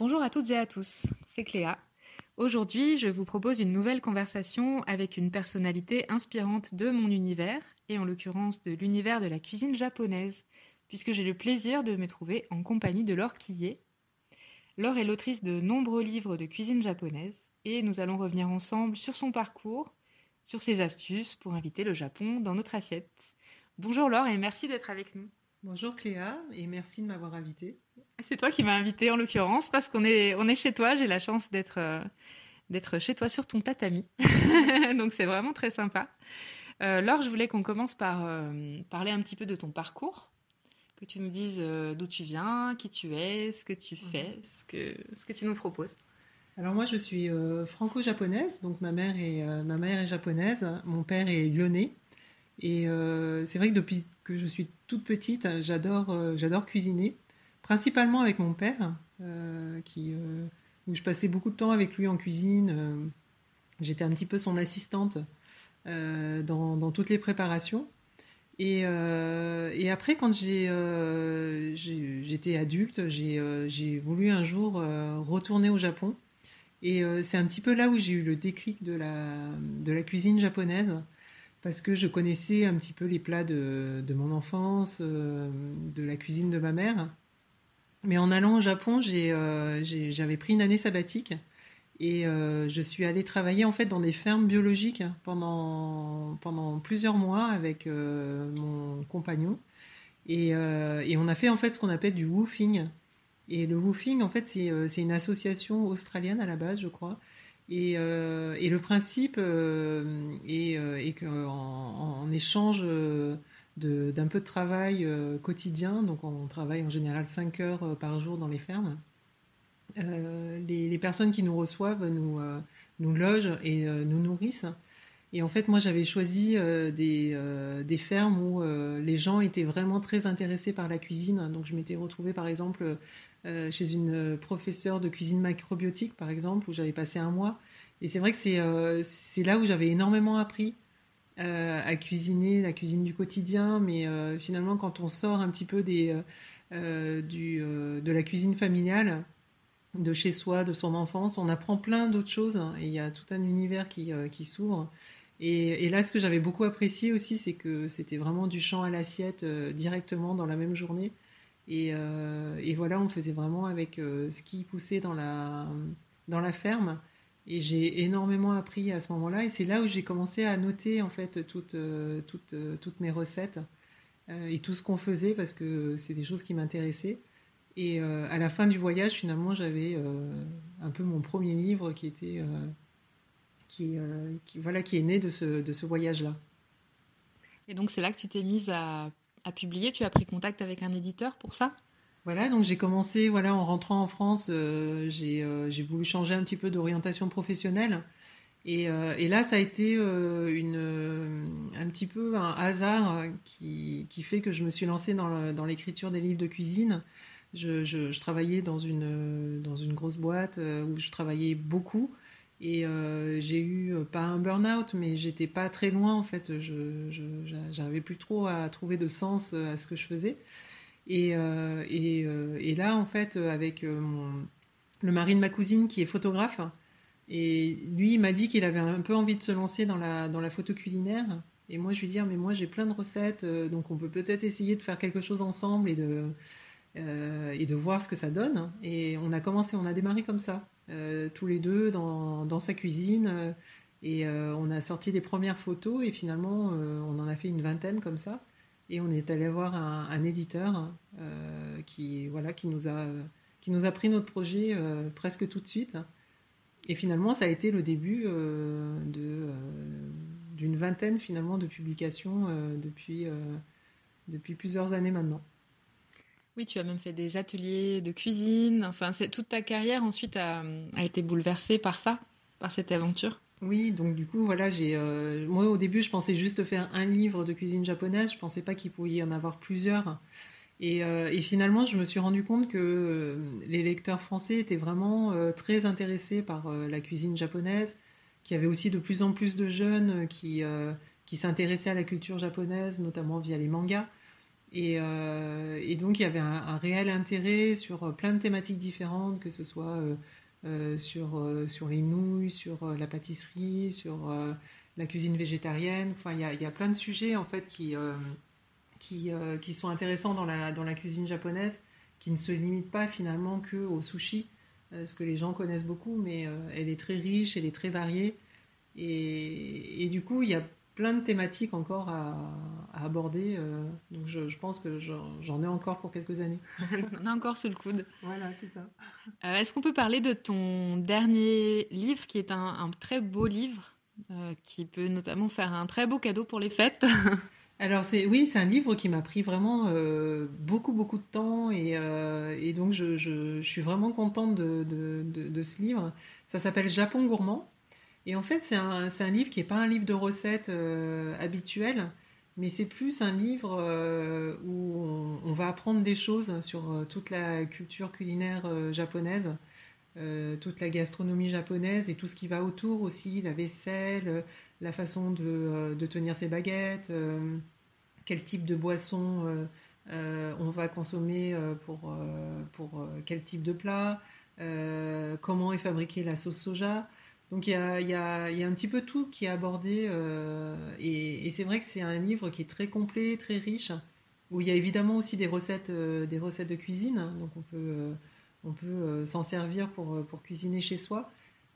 Bonjour à toutes et à tous, c'est Cléa. Aujourd'hui, je vous propose une nouvelle conversation avec une personnalité inspirante de mon univers, et en l'occurrence de l'univers de la cuisine japonaise, puisque j'ai le plaisir de me trouver en compagnie de Laure Quillet. Laure est l'autrice de nombreux livres de cuisine japonaise, et nous allons revenir ensemble sur son parcours, sur ses astuces pour inviter le Japon dans notre assiette. Bonjour Laure et merci d'être avec nous. Bonjour Cléa et merci de m'avoir invitée. C'est toi qui m'as invitée en l'occurrence parce qu'on est, on est chez toi. J'ai la chance d'être, euh, d'être chez toi sur ton tatami. Donc c'est vraiment très sympa. Euh, Laure, je voulais qu'on commence par euh, parler un petit peu de ton parcours, que tu nous dises d'où tu viens, qui tu es, ce que tu fais, mhm. ce que, ce que tu nous proposes. Alors moi je suis franco-japonaise, donc ma mère, est, ma mère est japonaise, mon père est lyonnais. Et c'est vrai que depuis que je suis toute petite, j'adore j'adore cuisiner principalement avec mon père, euh, euh, où je passais beaucoup de temps avec lui en cuisine. Euh, j'étais un petit peu son assistante dans, toutes les préparations. Et, après, quand j'étais adulte, j'ai voulu un jour retourner au Japon. Et c'est un petit peu là où j'ai eu le déclic de la, de la cuisine japonaise parce que je connaissais un petit peu les plats de, de mon enfance, de la cuisine de ma mère. Mais en allant au Japon, euh, j'avais pris une année sabbatique et euh, je suis allée travailler en fait dans des fermes biologiques pendant, plusieurs mois avec euh, mon compagnon. Et, on a fait en fait ce qu'on appelle du woofing. Et le woofing, en fait, c'est une association australienne à la base, je crois. Et, le principe est, qu'en en, échange d'un peu de travail euh, quotidien. Donc on travaille en général 5 heures euh, par jour dans les fermes. Euh, les, personnes qui nous reçoivent nous, nous logent et nous nourrissent. Et en fait, moi, j'avais choisi des, des, fermes où les gens étaient vraiment très intéressés par la cuisine. Donc, je m'étais retrouvée, par exemple, chez une professeure de cuisine macrobiotique, par exemple, où j'avais passé un mois. Et c'est vrai que c'est là où j'avais énormément appris euh, à cuisiner, la cuisine du quotidien, mais euh, finalement quand on sort un petit peu des, euh, du, de la cuisine familiale, de chez soi, de son enfance, on apprend plein d'autres choses hein, et il y a tout un univers qui, qui s'ouvre. Et, là, ce que j'avais beaucoup apprécié aussi, c'est que c'était vraiment du champ à l'assiette directement dans la même journée. Et, et, voilà, on faisait vraiment avec ce qui poussait dans la, dans la ferme. Et j'ai énormément appris à ce moment-là. Et c'est là où j'ai commencé à noter en fait toutes, euh, toutes, euh, toutes mes recettes euh, et tout ce qu'on faisait parce que c'est des choses qui m'intéressaient. Et à la fin du voyage, finalement, j'avais un peu mon premier livre qui était qui, voilà qui est né de ce, de ce voyage-là. Et donc c'est là que tu t'es mise à publier. Tu as pris contact avec un éditeur pour ça? Voilà, donc j'ai commencé, voilà, en rentrant en France, euh, euh, j'ai voulu changer un petit peu d'orientation professionnelle. Et, euh, là, ça a été un petit peu un hasard qui, fait que je me suis lancée dans l'écriture des livres de cuisine. Je, travaillais dans une, dans une grosse boîte où je travaillais beaucoup. Et j'ai eu, pas un burn-out, mais j'étais pas très loin en fait. Je plus trop à trouver de sens à ce que je faisais. Euh, euh, et, là, en fait, avec euh, le mari de ma cousine qui est photographe, et lui, il m'a dit qu'il avait un peu envie de se lancer dans la, dans photo culinaire. Et moi, je lui dis, ah, mais moi, j'ai plein de recettes, donc on peut peut-être essayer de faire quelque chose ensemble et de, voir ce que ça donne. Et on a commencé, on a démarré comme ça, tous les deux dans sa cuisine. et on a sorti des premières photos et finalement, on en a fait une vingtaine comme ça. Et on est allé voir un, éditeur euh, qui, voilà, qui, nous a, qui nous a pris notre projet euh, presque tout de suite. Et finalement, ça a été le début euh, d'une vingtaine finalement de publications depuis, depuis plusieurs années maintenant. Oui, tu as même fait des ateliers de cuisine. Enfin, toute ta carrière ensuite a, a été bouleversée par ça, par cette aventure? Oui, donc du coup, voilà, j'ai. Euh, moi, au début, je pensais juste faire un livre de cuisine japonaise. Je pensais pas qu'il pouvait y en avoir plusieurs. Et, euh, finalement, je me suis rendu compte que euh, les lecteurs français étaient vraiment très intéressés par la cuisine japonaise, qu'il y avait aussi de plus en plus de jeunes qui, qui s'intéressaient à la culture japonaise, notamment via les mangas. Et, donc il y avait un, réel intérêt sur plein de thématiques différentes, que ce soit sur, sur les nouilles, sur la pâtisserie, sur la cuisine végétarienne. Enfin, il y a, y a plein de sujets en fait qui, qui, qui, sont intéressants dans la, dans la cuisine japonaise, qui ne se limitent pas finalement que au sushi. Euh, ce que les gens connaissent beaucoup, mais euh, elle est très riche, elle est très variée. Et, du coup, il y a plein de thématiques encore à, aborder. Euh, donc je, pense que j'en ai encore pour quelques années. On a encore sous le coude. Voilà, c'est ça. Est-ce qu'on peut parler de ton dernier livre, qui est un, très beau livre, qui peut notamment faire un très beau cadeau pour les fêtes? Alors c'est oui, c'est un livre qui m'a pris vraiment euh, beaucoup beaucoup de temps et, euh, donc je, suis vraiment contente de, ce livre. Ça s'appelle Japon gourmand et en fait c'est un, livre qui n'est pas un livre de recettes euh, habituel, mais c'est plus un livre où on, va apprendre des choses sur toute la culture culinaire japonaise. toute la gastronomie japonaise et tout ce qui va autour aussi, la vaisselle, la façon de, euh, tenir ses baguettes, euh, quel type de boisson euh, on va consommer pour quel type de plat, comment est fabriquée la sauce soja. Donc il y a, un petit peu tout qui est abordé et, c'est vrai que c'est un livre qui est très complet, très riche, où il y a évidemment aussi des recettes, des recettes de cuisine, donc on peut, on peut s'en servir pour, pour cuisiner chez soi.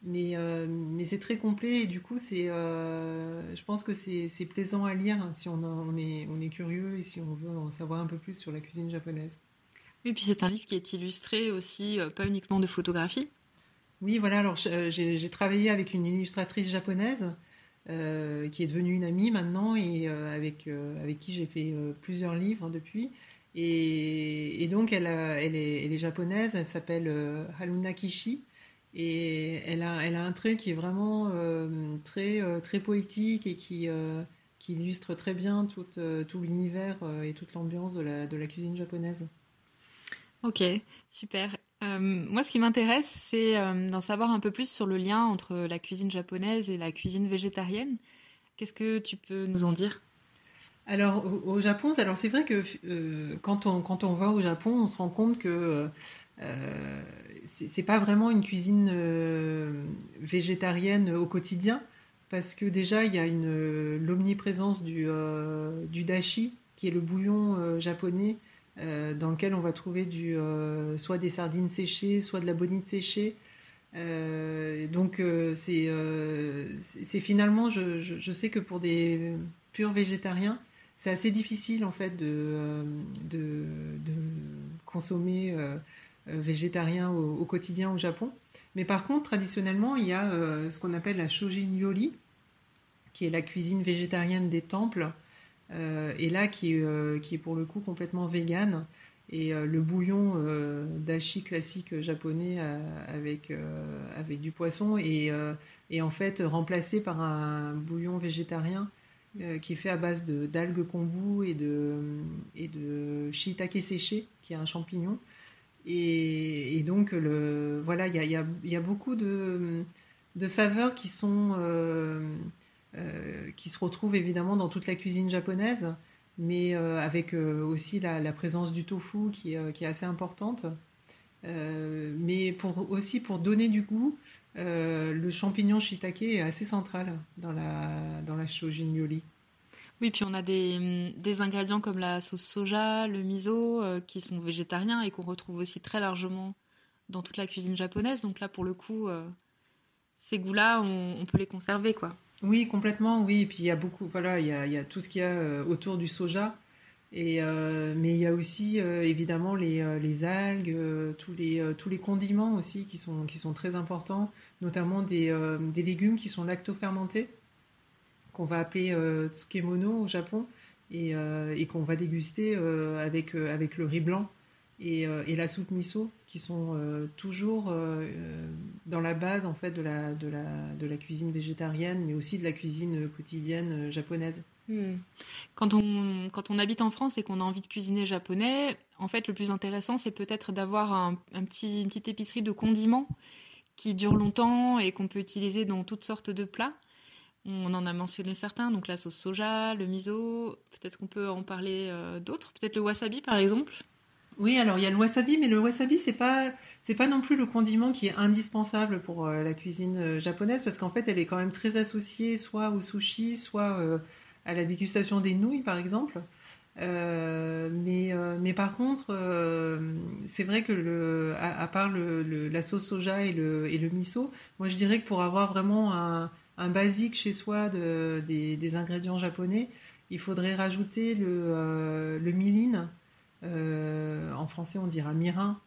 Mais, euh, mais c'est très complet et du coup, c'est, euh, je pense que c'est plaisant à lire si on, est, on est curieux et si on veut en savoir un peu plus sur la cuisine japonaise. Oui, puis c'est un livre qui est illustré aussi, euh, pas uniquement de photographies. Oui, voilà, alors j'ai travaillé avec une illustratrice japonaise qui est devenue une amie maintenant et avec, avec qui j'ai fait plusieurs livres depuis. Et, donc, elle, est, japonaise, elle s'appelle Haruna Kishi. Et elle a, elle a un trait qui est vraiment euh, très, euh, très poétique et qui, euh, qui illustre très bien tout, tout l'univers et toute l'ambiance de la, de la cuisine japonaise. Ok, super. Moi, ce qui m'intéresse, c'est d'en savoir un peu plus sur le lien entre la cuisine japonaise et la cuisine végétarienne. Qu'est-ce que tu peux nous en dire? Alors au, Japon, c'est vrai que quand, on, quand on va au Japon, on se rend compte que euh, c'est pas vraiment une cuisine euh, végétarienne au quotidien parce que déjà il y a l'omniprésence euh, du dashi qui est le bouillon japonais dans lequel on va trouver du, soit des sardines séchées, soit de la bonite séchée. donc c'est finalement, je, sais que pour des purs végétariens, c'est assez difficile en fait de, consommer euh, végétarien au, quotidien au Japon. Mais par contre, traditionnellement, il y a euh, ce qu'on appelle la shojin yori, qui est la cuisine végétarienne des temples, euh, et là qui, qui, est pour le coup complètement végane. Et le bouillon d'ashi classique japonais avec, avec du poisson est, en fait remplacé par un bouillon végétarien qui est fait à base d'algues kombu et de, shiitake séché, qui est un champignon. Et, donc, le, voilà, il y a, beaucoup de, saveurs qui, sont, euh, euh, qui se retrouvent évidemment dans toute la cuisine japonaise, mais euh, avec aussi la, présence du tofu qui, est assez importante. mais aussi pour donner du goût, le champignon shiitake est assez central dans la, dans la shojin yori. Oui, puis on a des, ingrédients comme la sauce soja, le miso, euh, qui sont végétariens et qu'on retrouve aussi très largement dans toute la cuisine japonaise. Donc là, pour le coup, euh, ces goûts-là, on, peut les conserver, quoi. Oui, complètement, oui. Et puis il y a beaucoup, voilà, il y a, tout ce qu'il y a euh, autour du soja. Et, mais il y a aussi évidemment les, algues, tous, les, condiments aussi qui sont, très importants, notamment des, légumes qui sont lacto-fermentés qu'on va appeler euh, tsukemono au Japon et, euh, qu'on va déguster euh, avec le riz blanc et, la soupe miso qui sont toujours dans la base en fait de la, de, la, de la cuisine végétarienne mais aussi de la cuisine quotidienne japonaise. Hmm. Quand, on, quand on habite en France et qu'on a envie de cuisiner japonais, en fait, le plus intéressant, c'est peut-être d'avoir un, petit, une petite épicerie de condiments qui dure longtemps et qu'on peut utiliser dans toutes sortes de plats. On en a mentionné certains, donc la sauce soja, le miso. Peut-être qu'on peut en parler d'autres. Peut-être le wasabi, par exemple. Oui, alors il y a le wasabi, mais le wasabi c'est pas c'est pas non plus le condiment qui est indispensable pour la cuisine japonaise parce qu'en fait elle est quand même très associée soit au sushi, soit à la dégustation des nouilles par exemple. Euh, mais, euh, mais par contre, euh, c'est vrai que à, part le, la sauce soja et le, et le miso, moi je dirais que pour avoir vraiment un, un basique chez soi de, des, des, ingrédients japonais, il faudrait rajouter le, le. En français, on dira mirin,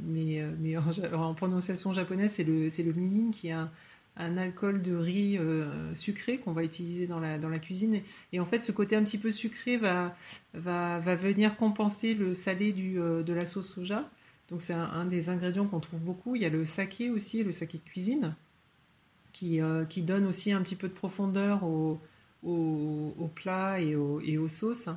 mais, mais en, en, prononciation japonaise, c'est le, le mirin qui est un, un alcool de riz euh, sucré qu'on va utiliser dans la, dans la cuisine. Et, en fait, ce côté un petit peu sucré va, va, va venir compenser le salé du, euh, de la sauce soja. Donc c'est un, des ingrédients qu'on trouve beaucoup. Il y a le saké aussi, le saké de cuisine, qui, euh, qui donne aussi un petit peu de profondeur au, au, au plat et, et aux sauces.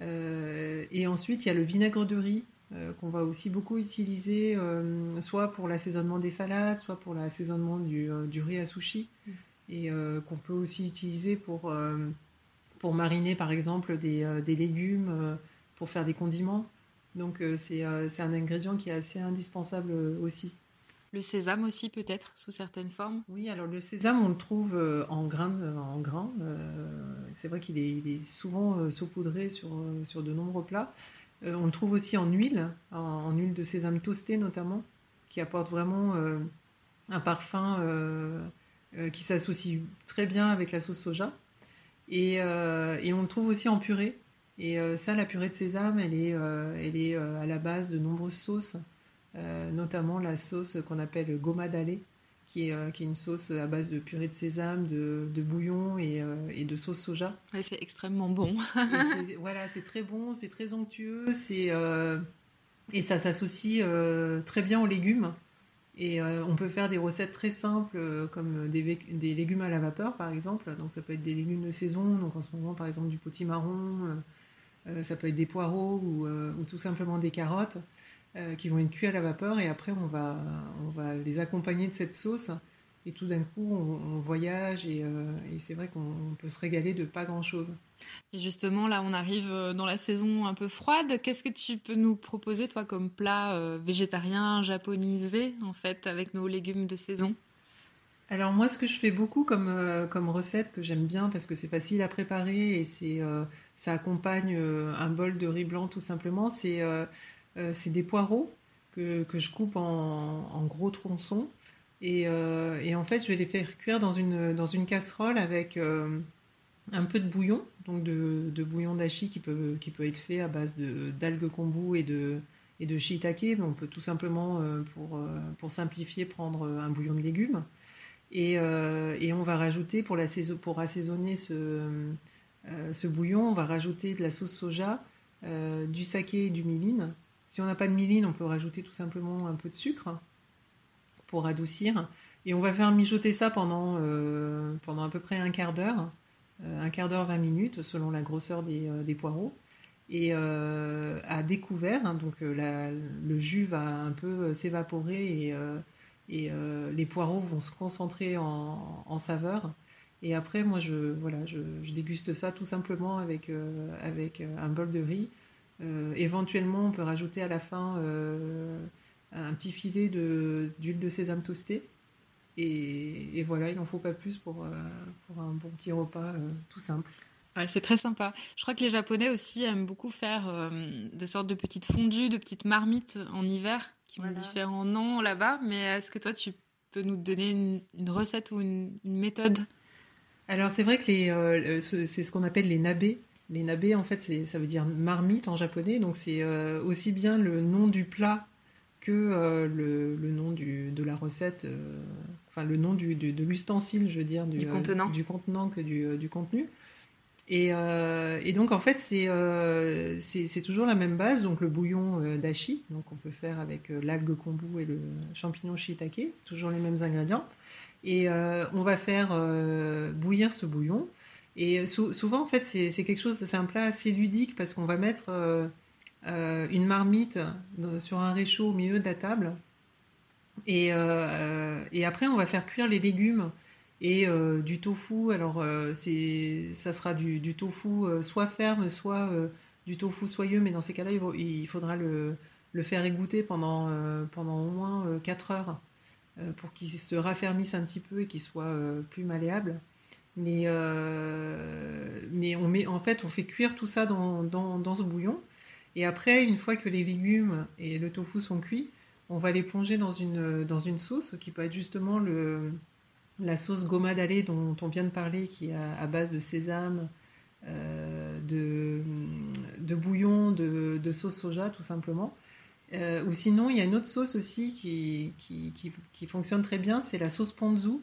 Et ensuite, il y a le vinaigre de riz euh, qu'on va aussi beaucoup utiliser, euh, soit pour l'assaisonnement des salades, soit pour l'assaisonnement du, euh, du, riz à sushi, mm. et qu'on peut aussi utiliser pour, pour mariner par exemple des, des légumes, pour faire des condiments. Donc c'est un ingrédient qui est assez indispensable aussi. Le sésame aussi peut-être sous certaines formes? Oui, alors le sésame on le trouve en grains, en grains. c'est vrai qu'il est, souvent saupoudré sur, sur de nombreux plats. Euh, on le trouve aussi en huile, en, huile de sésame toastée notamment, qui apporte vraiment euh, un parfum euh, qui s'associe très bien avec la sauce soja. Et, on le trouve aussi en purée. Et ça, la purée de sésame, elle est, elle est à la base de nombreuses sauces, notamment la sauce qu'on appelle goma dale, qui est, euh, qui est, une sauce à base de purée de sésame, de, de bouillon et, euh, et, de sauce soja. Ouais, c'est extrêmement bon. voilà, c'est très bon, c'est très onctueux, c'est euh, et ça s'associe très bien aux légumes. Et on peut faire des recettes très simples comme des, des, légumes à la vapeur par exemple. Donc ça peut être des légumes de saison, donc en ce moment par exemple du potimarron, ça peut être des poireaux ou, ou tout simplement des carottes. Euh, qui vont être cuits à la vapeur et après on va, on va les accompagner de cette sauce et tout d'un coup on, voyage et, euh, et c'est vrai qu'on peut se régaler de pas grand chose. Et justement là on arrive euh, dans la saison un peu froide. Qu'est-ce que tu peux nous proposer toi comme plat végétarien japonisé en fait avec nos légumes de saison? Alors moi, ce que je fais beaucoup comme, comme recette que j'aime bien parce que c'est facile à préparer et c'est ça accompagne un bol de riz blanc tout simplement, c'est euh, c'est des poireaux que, je coupe en, gros tronçons. Euh, et, en fait, je vais les faire cuire dans une, dans une casserole avec euh, un peu de bouillon, donc de, bouillon d'ashi qui peut, qui peut être fait à base d'algues kombu et de, et de shiitake. Mais on peut tout simplement, pour, pour simplifier, prendre un bouillon de légumes. Et, on va rajouter, pour, la pour assaisonner ce, ce bouillon, on va rajouter de la sauce soja, du saké et du miline. Si on n'a pas de myline, on peut rajouter tout simplement un peu de sucre pour adoucir. Et on va faire mijoter ça pendant, euh, pendant à peu près un quart d'heure, euh, un quart d'heure, 20 minutes, selon la grosseur des, euh, poireaux. Et à découvert, hein, donc le jus va un peu s'évaporer et, les poireaux vont se concentrer en, saveur. Et après, moi, je, voilà, je, déguste ça tout simplement avec, avec un bol de riz éventuellement, on peut rajouter à la fin euh, un petit filet d'huile de, sésame toastée. Et, voilà, il n'en faut pas plus pour, euh, pour, un bon petit repas tout simple. c'est très sympa. Je crois que les Japonais aussi aiment beaucoup faire des sortes de petites fondues, de petites marmites en hiver qui ont différents noms là-bas. Mais est-ce que toi, tu peux nous donner une, recette ou une, méthode? Alors, c'est vrai que c'est ce qu'on appelle les nabés. Les nabés, en fait, ça veut dire marmite en japonais, donc c'est euh, aussi bien le nom du plat que euh, le, nom de la recette, euh, enfin le nom du, de l'ustensile, je veux dire, du, contenant. du contenant que du, contenu. Et, donc en fait c'est toujours la même base, donc le bouillon d'ashi, donc on peut faire avec l'algue kombu et le champignon shiitake, toujours les mêmes ingrédients. Et on va faire bouillir ce bouillon et souvent, en fait, c'est quelque chose, c'est un plat assez ludique parce qu'on va mettre euh, euh, une marmite sur un réchaud au milieu de la table. Et, euh, après, on va faire cuire les légumes. Et du tofu, alors ça sera du, tofu soit ferme, soit du tofu soyeux, mais dans ces cas-là, il, faudra le, le, faire égoutter pendant, pendant au moins 4 heures pour qu'il se raffermisse un petit peu et qu'il soit plus malléable. Mais, mais on met, en fait, on fait cuire tout ça dans, dans, dans ce bouillon. Et après, une fois que les légumes et le tofu sont cuits, on va les plonger dans une, dans une sauce qui peut être justement le, la sauce goma dallée dont on vient de parler, qui est à, base de sésame, euh, de, de, bouillon, de, de, sauce soja tout simplement. Euh, ou sinon, il y a une autre sauce aussi qui, qui, qui, fonctionne très bien, c'est la sauce ponzu.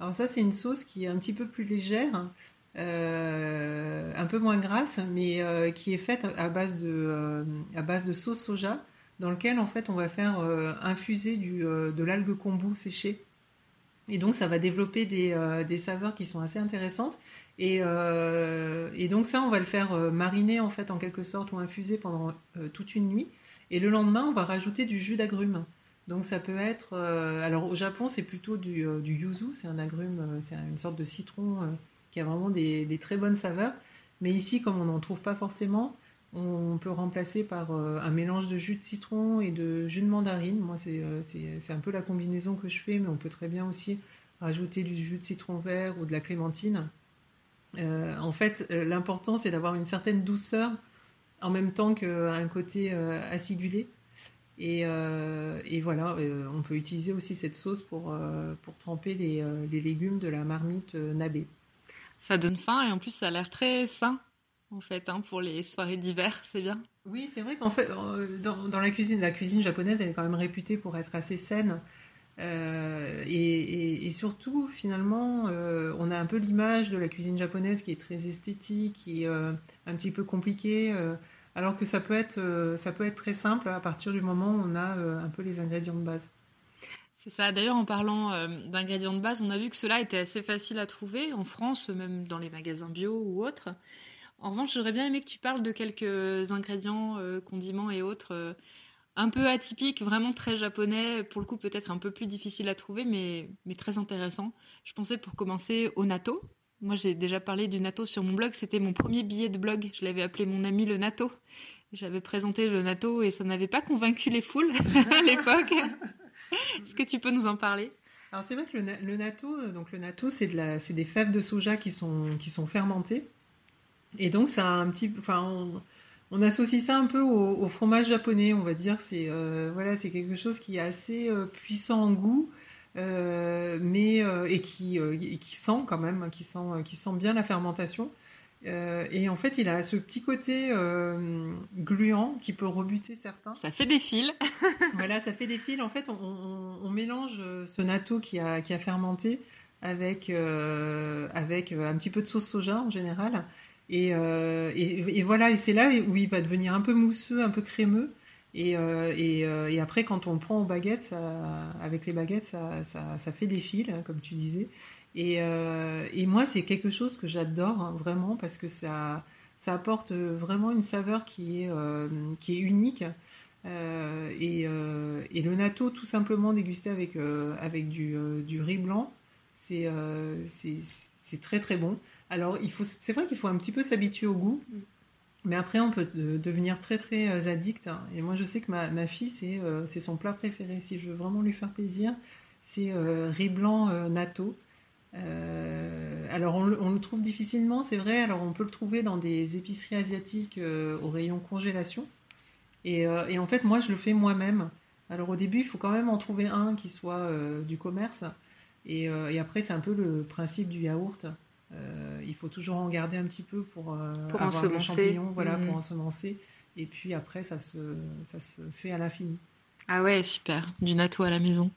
Alors ça, c'est une sauce qui est un petit peu plus légère, euh, un peu moins grasse, mais qui est faite à base de, à base de sauce soja dans lequel en fait on va faire euh, infuser euh, de l'algue kombu séchée. Et donc ça va développer des, euh, des saveurs qui sont assez intéressantes. Et, et, donc ça, on va le faire mariner en fait en quelque sorte ou infuser pendant toute une nuit. Et le lendemain, on va rajouter du jus d'agrumes. Donc ça peut être, alors au Japon, c'est plutôt du, du yuzu, c'est un agrume, c'est une sorte de citron qui a vraiment des, des, très bonnes saveurs. Mais ici, comme on n'en trouve pas forcément, on peut remplacer par euh, un mélange de jus de citron et de jus de mandarine. Moi, euh, c'est un peu la combinaison que je fais, mais on peut très bien aussi rajouter du jus de citron vert ou de la clémentine. Euh, en fait, l'important, c'est d'avoir une certaine douceur en même temps qu'un côté acidulé. Et, voilà, on peut utiliser aussi cette sauce pour, pour tremper les, les légumes de la marmite nabé. Ça donne faim et en plus, ça a l'air très sain en fait, hein, pour les soirées d'hiver, c'est bien. Oui, c'est vrai qu'en fait, euh, dans, la cuisine, la cuisine japonaise, elle est quand même réputée pour être assez saine. Euh, et, surtout, finalement, euh, on a un peu l'image de la cuisine japonaise qui est très esthétique et un petit peu compliquée, alors que ça peut, être, ça peut être très simple à partir du moment où on a un peu les ingrédients de base. C'est ça. D'ailleurs, en parlant d'ingrédients de base, on a vu que cela était assez facile à trouver en France, même dans les magasins bio ou autres. En revanche, j'aurais bien aimé que tu parles de quelques ingrédients, euh, condiments et autres euh, un peu atypiques, vraiment très japonais, pour le coup peut-être un peu plus difficile à trouver, mais, mais très intéressant. Je pensais pour commencer au natto. Moi j'ai déjà parlé du natto sur mon blog, c'était mon premier billet de blog, je l'avais appelé mon ami le natto. J'avais présenté le natto et ça n'avait pas convaincu les foules à l'époque. Est-ce que tu peux nous en parler? Alors c'est vrai que le, natto, donc le natto c'est de des fèves de soja qui sont, qui sont fermentées. Et donc, c'est un petit, enfin, on, associe ça un peu au, fromage japonais, on va dire. C'est euh, voilà, c'est quelque chose qui est assez euh, puissant en goût, euh, mais et qui, qui sent quand même, qui sent, qui sent bien la fermentation. et en fait, il a ce petit côté gluant qui peut rebuter certains. Ça fait des fils. voilà, ça fait des fils. En fait, on, mélange ce natto qui a, qui a fermenté avec, avec un petit peu de sauce soja en général. Euh, et, et, voilà, et c'est là où il va devenir un peu mousseux, un peu crémeux. Et, euh, euh, et, après, quand on prend en baguette, ça, avec les baguettes, ça, fait des fils, hein, comme tu disais. Et, moi, c'est quelque chose que j'adore hein, vraiment parce que ça, apporte vraiment une saveur qui est, unique. et, le natto, tout simplement dégusté avec, du riz blanc, c'est très très bon. Alors, c'est vrai qu'il faut un petit peu s'habituer au goût, mais après, on peut devenir très très euh, addict. Hein. Et moi, je sais que ma, fille, euh, c'est son plat préféré. Si je veux vraiment lui faire plaisir, c'est euh, riz blanc natto. alors, on, le trouve difficilement, c'est vrai. Alors, on peut le trouver dans des épiceries asiatiques au rayon congélation. Et, en fait, moi, je le fais moi-même. Alors, au début, il faut quand même en trouver un qui soit du commerce. Et, et après, c'est un peu le principe du yaourt. Euh, il faut toujours en garder un petit peu pour, euh, avoir le champignon, voilà, pour mm. ensemencer. Et puis après, ça se, ça se fait à l'infini. Ah ouais, super. Du natto à la maison.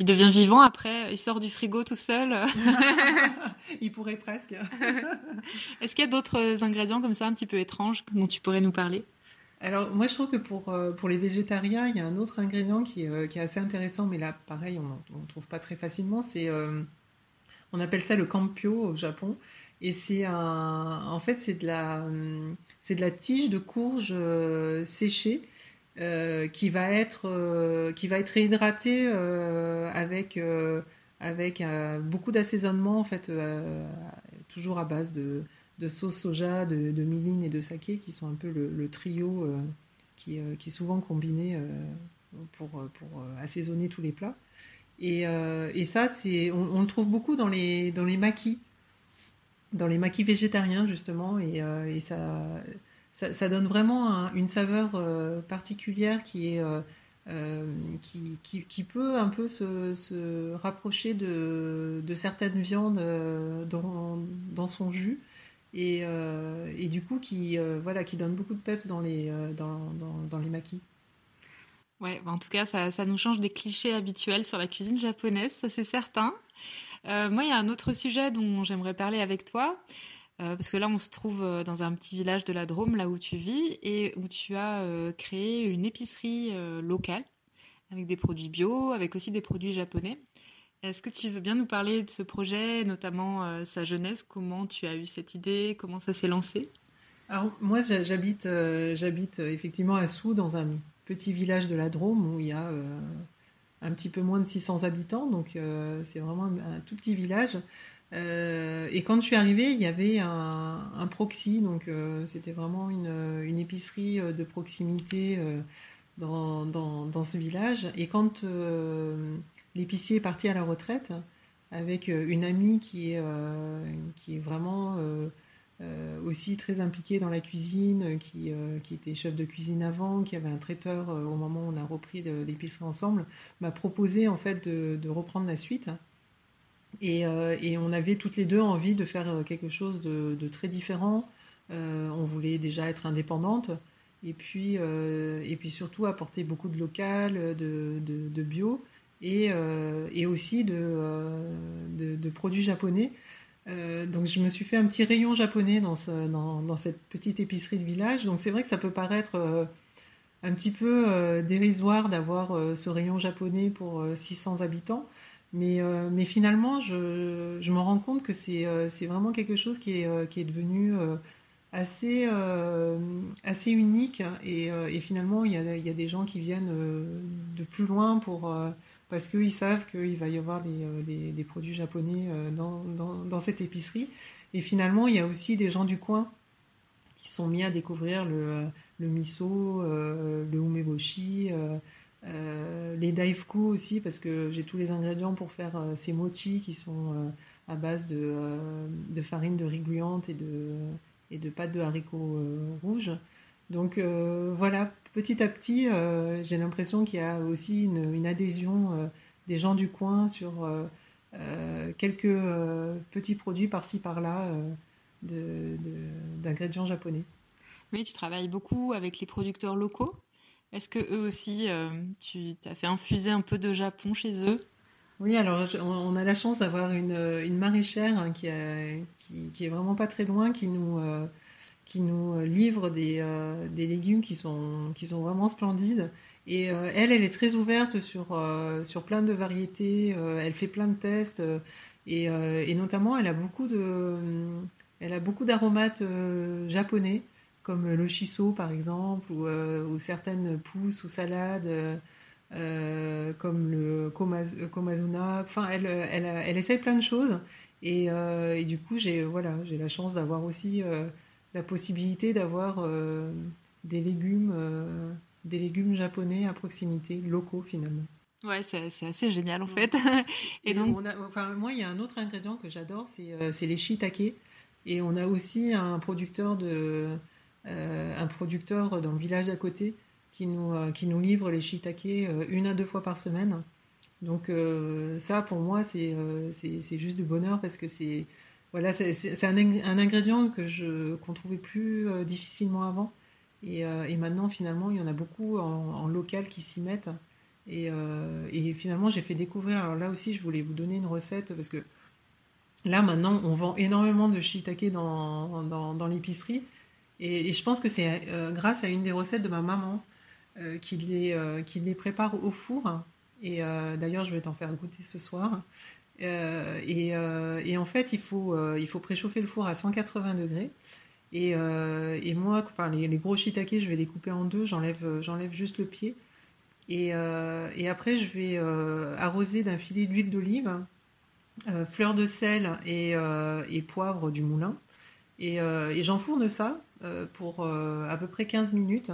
Il devient vivant après, il sort du frigo tout seul. il pourrait presque. Est-ce qu'il y a d'autres ingrédients comme ça un petit peu étranges dont tu pourrais nous parler? Alors, moi, je trouve que pour, euh, pour les végétariens, il y a un autre ingrédient qui, est assez intéressant, mais là, pareil, on ne trouve pas très facilement. C'est on appelle ça le campio au Japon. Et c'est un, en fait, c'est de la, c'est de la tige de courge euh, séchée euh, qui va être, euh, qui va être réhydratée avec avec beaucoup d'assaisonnement en fait, toujours à base de, sauce soja, de, de miline et de saké, qui sont un peu le, trio qui, est souvent combiné pour, pour assaisonner tous les plats. Et, ça, c'est, on, le trouve beaucoup dans les, dans les maquis. Dans les maquis végétariens justement. Et, et ça, ça, donne vraiment une saveur euh, particulière qui est euh, euh, qui, qui, peut un peu se, se rapprocher de, de, certaines viandes dans, dans, son jus. Et, et, du coup qui voilà qui donne beaucoup de peps dans les dans, dans, les maquis. Ouais, bah, en tout cas, ça, nous change des clichés habituels sur la cuisine japonaise, ça c'est certain. moi, il y a un autre sujet dont j'aimerais parler avec toi. Euh, parce que là, on se trouve euh, dans un petit village de la Drôme, là où tu vis, et où tu as euh, créé une épicerie locale, avec des produits bio, avec aussi des produits japonais. Est-ce que tu veux bien nous parler de ce projet, notamment sa jeunesse? Comment tu as eu cette idée? Comment ça s'est lancé? Alors, moi, j'habite, j'habite effectivement à Sous, dans un petit village de la Drôme, où il y a un petit peu moins de 600 habitants, donc c'est vraiment un, tout petit village. Euh, et quand je suis arrivée, il y avait un, proxy, donc euh, c'était vraiment une, épicerie euh, de proximité dans, dans, ce village. Et quand l'épicier est parti à la retraite, avec une amie qui est, qui est vraiment aussi très impliquée dans la cuisine, qui, qui, était chef de cuisine avant, qui avait un traiteur au moment où on a repris l'épicerie ensemble, m'a proposé en fait de, reprendre la suite. Euh, et, on avait toutes les deux envie de faire euh, quelque chose de, très différent. Euh, on voulait déjà être indépendante et puis, surtout apporter beaucoup de local, de, bio et, aussi de, produits japonais. Donc je me suis fait un petit rayon japonais dans, ce, dans, dans cette petite épicerie de village. Donc c'est vrai que ça peut paraître un petit peu dérisoire d'avoir ce rayon japonais pour 600 habitants. Mais, euh, finalement, je, me rends compte que c'est euh, vraiment quelque chose qui est, euh, devenu assez, unique. Et, finalement, il y, a, des gens qui viennent de plus loin pour, parce qu'ils savent qu'il va y avoir des, des produits japonais dans, dans, cette épicerie. Et finalement, il y a aussi des gens du coin qui sont mis à découvrir le, le miso, le umeboshi. Euh, les daifku aussi, parce que j'ai tous les ingrédients pour faire euh, ces mochi qui sont euh, à base de, farine de riz gluante et de, et de pâte de haricots rouges. Donc voilà, petit à petit, j'ai l'impression qu'il y a aussi une, adhésion des gens du coin sur quelques petits produits par-ci par-là d'ingrédients japonais. Oui, tu travailles beaucoup avec les producteurs locaux est-ce que eux aussi, euh, tu as fait infuser un peu de Japon chez eux? Oui, alors on a la chance d'avoir une, une, maraîchère hein, qui, qui, est vraiment pas très loin, qui nous, euh, qui nous livre des, euh, des, légumes qui sont, qui sont vraiment splendides. Et elle, elle est très ouverte sur, sur plein de variétés, elle fait plein de tests, et, et, notamment elle a beaucoup de, elle d'aromates japonais comme le shiso par exemple, ou, euh, certaines pousses ou salades, euh, comme le komazuna. Enfin, elle, elle, elle, essaye plein de choses. Et, euh, du coup, j'ai voilà, la chance d'avoir aussi la possibilité d'avoir des légumes, des légumes japonais à proximité, locaux finalement. Ouais, c'est assez génial en fait. Et, donc, enfin, moi, il y a un autre ingrédient que j'adore, c'est les shiitake. Et on a aussi un producteur de, euh, un producteur dans le village à côté qui nous, euh, qui nous livre les shiitake euh, une à deux fois par semaine. Donc ça, pour moi, c'est c'est juste du bonheur parce que c'est voilà, c'est un, ingrédient que je qu'on trouvait plus difficilement avant. Et, et, maintenant, finalement, il y en a beaucoup en, local qui s'y mettent. Et, et finalement, j'ai fait découvrir. Alors là aussi, je voulais vous donner une recette parce que là, maintenant, on vend énormément de shiitake dans, dans, l'épicerie. Et, je pense que c'est euh, grâce à une des recettes de ma maman euh, qui, les, euh, les prépare au four. Et d'ailleurs, je vais t'en faire goûter ce soir. Et, et, en fait, il faut, il faut préchauffer le four à 180 degrés. Et, moi, enfin, les, gros shiitake, je vais les couper en deux. J'enlève, juste le pied. Et, après, je vais arroser d'un filet d'huile d'olive fleur de sel et, poivre du moulin. Et, et j'enfourne ça pour à peu près 15 minutes.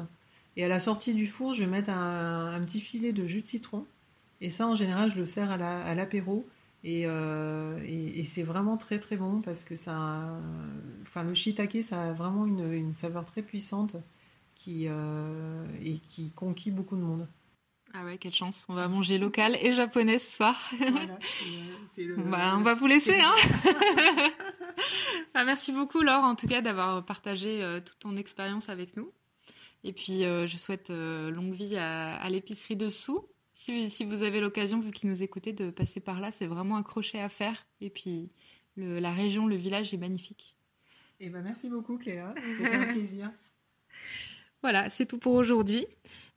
Et à la sortie du four, je vais mettre un, petit filet de jus de citron. Et ça, en général, je le sers à l'apéro. Euh, et, c'est vraiment très très bon parce que ça, enfin le shiitake, ça a vraiment une, saveur très puissante qui euh, et qui conquit beaucoup de monde. Ah ouais, quelle chance. On va manger local et japonais ce soir. Bah, on va vous laisser. Hein bah, merci beaucoup Laure en tout cas d'avoir partagé euh, toute ton expérience avec nous. Et puis, je souhaite longue vie à, l'épicerie dessous. Si, si, vous avez l'occasion, vu qu'ils nous écoutez, de passer par là, c'est vraiment un crochet à faire. Et puis, la région, le village est magnifique. Et eh ben, merci beaucoup, Cléa. C'était un plaisir. Voilà, c'est tout pour aujourd'hui.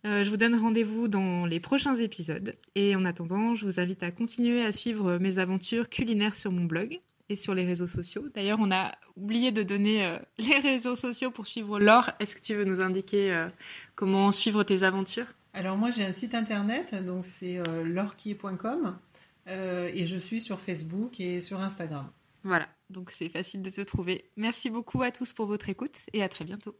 je vous donne rendez-vous dans les prochains épisodes. Et en attendant, je vous invite à continuer à suivre mes aventures culinaires sur mon blog et sur les réseaux sociaux. D'ailleurs, on a oublié de donner euh, les réseaux sociaux pour suivre Laure. Est-ce que tu veux nous indiquer euh, comment suivre tes aventures? Alors moi, j'ai un site internet, donc c'est euh, lorquier.com et je suis sur Facebook et sur Instagram. Voilà, donc c'est facile de te trouver. Merci beaucoup à tous pour votre écoute et à très bientôt.